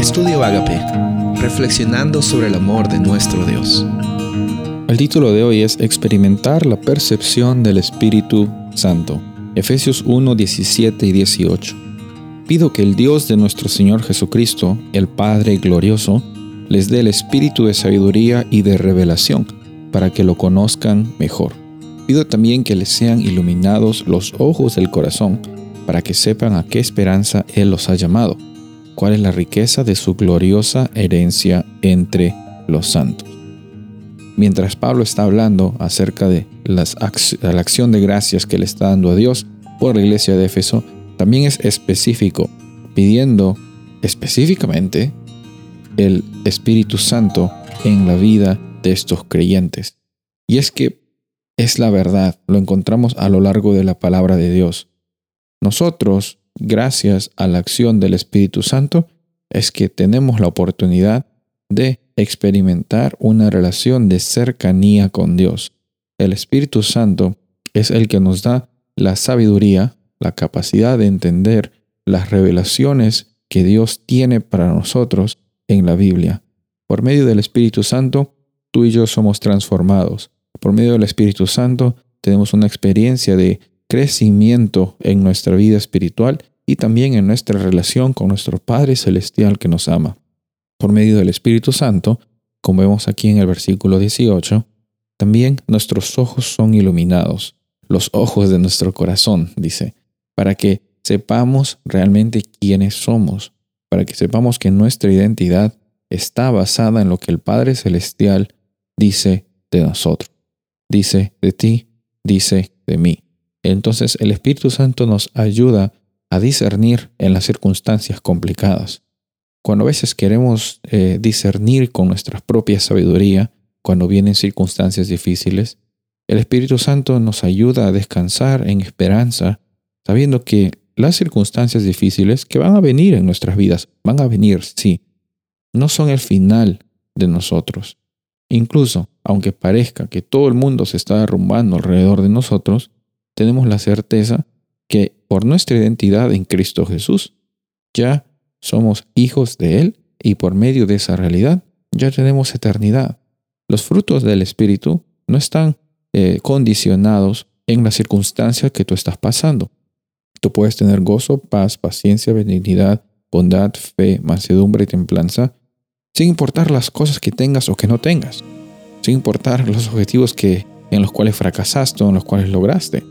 Estudio Agape, reflexionando sobre el amor de nuestro Dios. El título de hoy es Experimentar la percepción del Espíritu Santo. Efesios 1, 17 y 18. Pido que el Dios de nuestro Señor Jesucristo, el Padre glorioso, les dé el espíritu de sabiduría y de revelación, para que lo conozcan mejor. Pido también que les sean iluminados los ojos del corazón, para que sepan a qué esperanza Él los ha llamado cuál es la riqueza de su gloriosa herencia entre los santos. Mientras Pablo está hablando acerca de las la acción de gracias que le está dando a Dios por la iglesia de Éfeso, también es específico, pidiendo específicamente el Espíritu Santo en la vida de estos creyentes. Y es que es la verdad, lo encontramos a lo largo de la palabra de Dios. Nosotros gracias a la acción del Espíritu Santo, es que tenemos la oportunidad de experimentar una relación de cercanía con Dios. El Espíritu Santo es el que nos da la sabiduría, la capacidad de entender las revelaciones que Dios tiene para nosotros en la Biblia. Por medio del Espíritu Santo, tú y yo somos transformados. Por medio del Espíritu Santo, tenemos una experiencia de crecimiento en nuestra vida espiritual y también en nuestra relación con nuestro Padre Celestial que nos ama. Por medio del Espíritu Santo, como vemos aquí en el versículo 18, también nuestros ojos son iluminados, los ojos de nuestro corazón, dice, para que sepamos realmente quiénes somos, para que sepamos que nuestra identidad está basada en lo que el Padre Celestial dice de nosotros. Dice de ti, dice de mí. Entonces el Espíritu Santo nos ayuda a discernir en las circunstancias complicadas. Cuando a veces queremos eh, discernir con nuestra propia sabiduría, cuando vienen circunstancias difíciles, el Espíritu Santo nos ayuda a descansar en esperanza, sabiendo que las circunstancias difíciles que van a venir en nuestras vidas, van a venir, sí, no son el final de nosotros. Incluso, aunque parezca que todo el mundo se está derrumbando alrededor de nosotros, tenemos la certeza que por nuestra identidad en Cristo Jesús ya somos hijos de Él y por medio de esa realidad ya tenemos eternidad. Los frutos del Espíritu no están eh, condicionados en la circunstancia que tú estás pasando. Tú puedes tener gozo, paz, paciencia, benignidad, bondad, fe, mansedumbre y templanza, sin importar las cosas que tengas o que no tengas, sin importar los objetivos que, en los cuales fracasaste o en los cuales lograste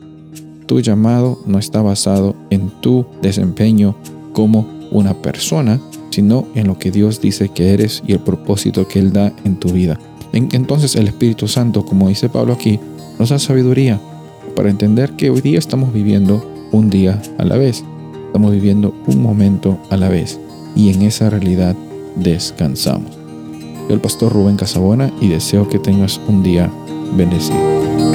tu llamado no está basado en tu desempeño como una persona, sino en lo que Dios dice que eres y el propósito que Él da en tu vida. Entonces el Espíritu Santo, como dice Pablo aquí, nos da sabiduría para entender que hoy día estamos viviendo un día a la vez. Estamos viviendo un momento a la vez y en esa realidad descansamos. Yo el pastor Rubén Casabona y deseo que tengas un día bendecido.